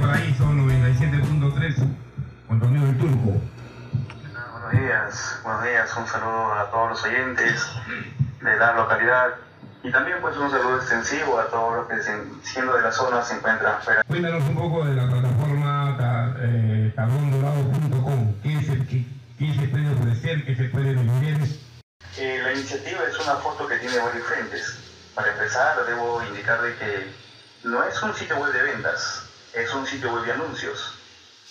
Paraíso 97.3 con tu amigo el turco. Buenos días, buenos días, un saludo a todos los oyentes de la localidad y también pues un saludo extensivo a todos los que siendo de la zona se encuentran fuera. Cuéntanos un poco de la plataforma eh, carbondorado.com, ¿qué, se, qué, qué se puede ofrecer, qué se puede vender? Eh, la iniciativa es una foto que tiene varios frentes. Para empezar, debo indicar de que no es un sitio web de ventas, es un sitio web de anuncios.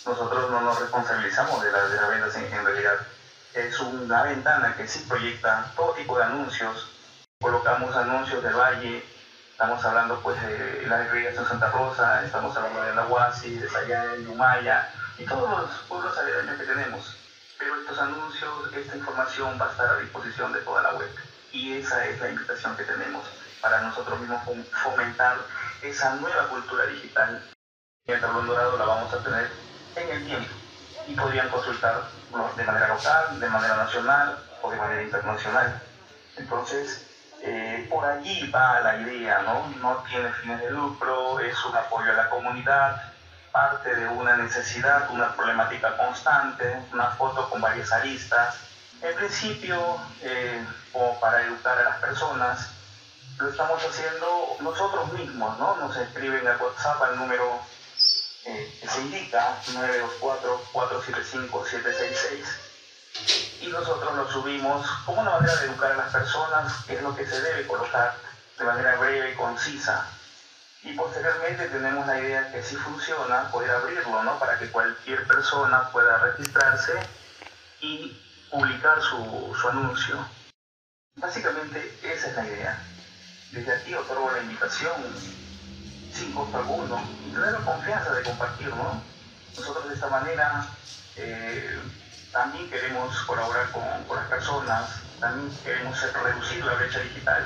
Nosotros no nos responsabilizamos de, las de las ventas en, realidad. Es una ventana que sí proyecta todo tipo de anuncios. Colocamos anuncios del Valle, estamos hablando pues de la irrigación Santa Rosa, estamos hablando de la Huasi, de Sayán, de Humaya y todos los pueblos aledaños que tenemos. Pero estos anuncios, esta información va a estar a disposición de toda la web. Y esa es la invitación que tenemos para nosotros mismos fomentar esa nueva cultura digital. El tablón dorado la vamos a tener en el tiempo y podrían consultar de manera local, de manera nacional o de manera internacional. Entonces, eh, por allí va la idea, ¿no? No tiene fines de lucro, es un apoyo a la comunidad, parte de una necesidad, una problemática constante, una foto con varias aristas. En principio, eh, como para educar a las personas, lo estamos haciendo nosotros mismos, ¿no? Nos escriben al WhatsApp al número indica, 924-475-766, y nosotros lo subimos como una manera de educar a las personas, que es lo que se debe colocar de manera breve y concisa. Y posteriormente tenemos la idea que si funciona, poder abrirlo, ¿no? Para que cualquier persona pueda registrarse y publicar su, su anuncio. Básicamente esa es la idea. Desde aquí otorgo la invitación sin costo alguno y tener la confianza de compartir, ¿no? Nosotros de esta manera eh, también queremos colaborar con, con, las personas, también queremos reducir la brecha digital,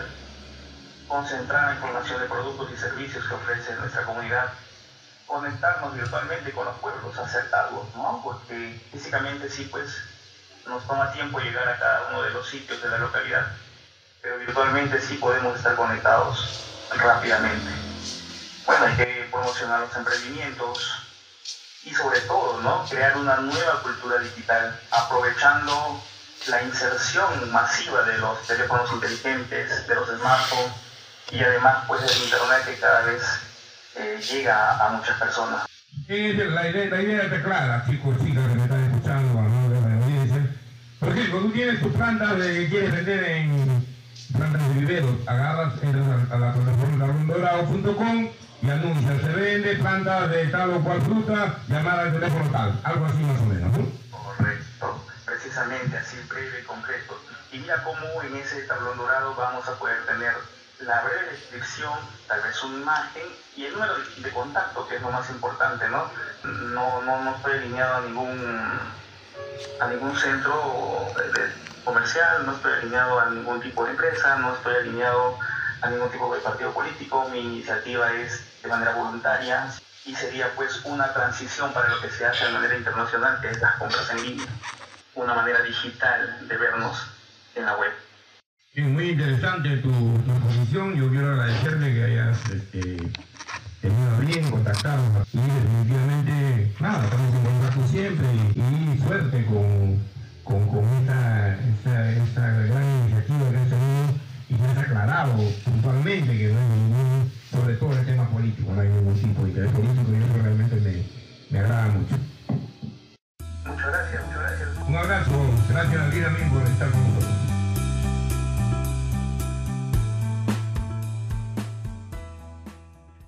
concentrar la información de productos y servicios que ofrece nuestra comunidad, conectarnos virtualmente con los pueblos, acercarlos, ¿no? Porque físicamente sí, pues nos toma tiempo llegar a cada uno de los sitios de la localidad pero virtualmente sí podemos estar conectados rápidamente. Bueno, hay que promocionar los emprendimientos y sobre todo, ¿no? Crear una nueva cultura digital, aprovechando la inserción masiva de los teléfonos inteligentes, de los smartphones y además pues del internet que cada vez eh, llega a muchas personas. la idea, la idea está clara, chicos, chicas que me están escuchando, ¿no? la audiencia. Por ejemplo, tú tienes tu planta de quieres vender en plantas de viveros, agarras, entras a, la plataforma y anuncias, se vende plantas de tal o cual fruta, llamar al teléfono tal, algo así más o menos, ¿no? Correcto, precisamente así, breve y concreto. Y mira cómo en ese tablón dorado vamos a poder tener la breve descripción, tal vez una imagen y el número de, contacto, que es lo más importante, ¿no? No, no, no estoy alineado a ningún, a ningún centro comercial, no estoy alineado a ningún tipo de empresa, no estoy alineado a ningún tipo de partido político, mi iniciativa es de manera voluntaria y sería pues una transición para lo que se hace de manera internacional, que es las compras en línea, una manera digital de vernos en la web. muy interesante tu, exposición, yo quiero agradecerte que hayas este, tenido bien contactarnos y definitivamente, nada, estamos en contacto siempre y suerte con con, que no sobre todo el tema político, no hay ningún tipo de interés político y eso realmente me, me agrada mucho. Muchas gracias, muchas gracias. Un abrazo, gracias a ti también por estar con nosotros.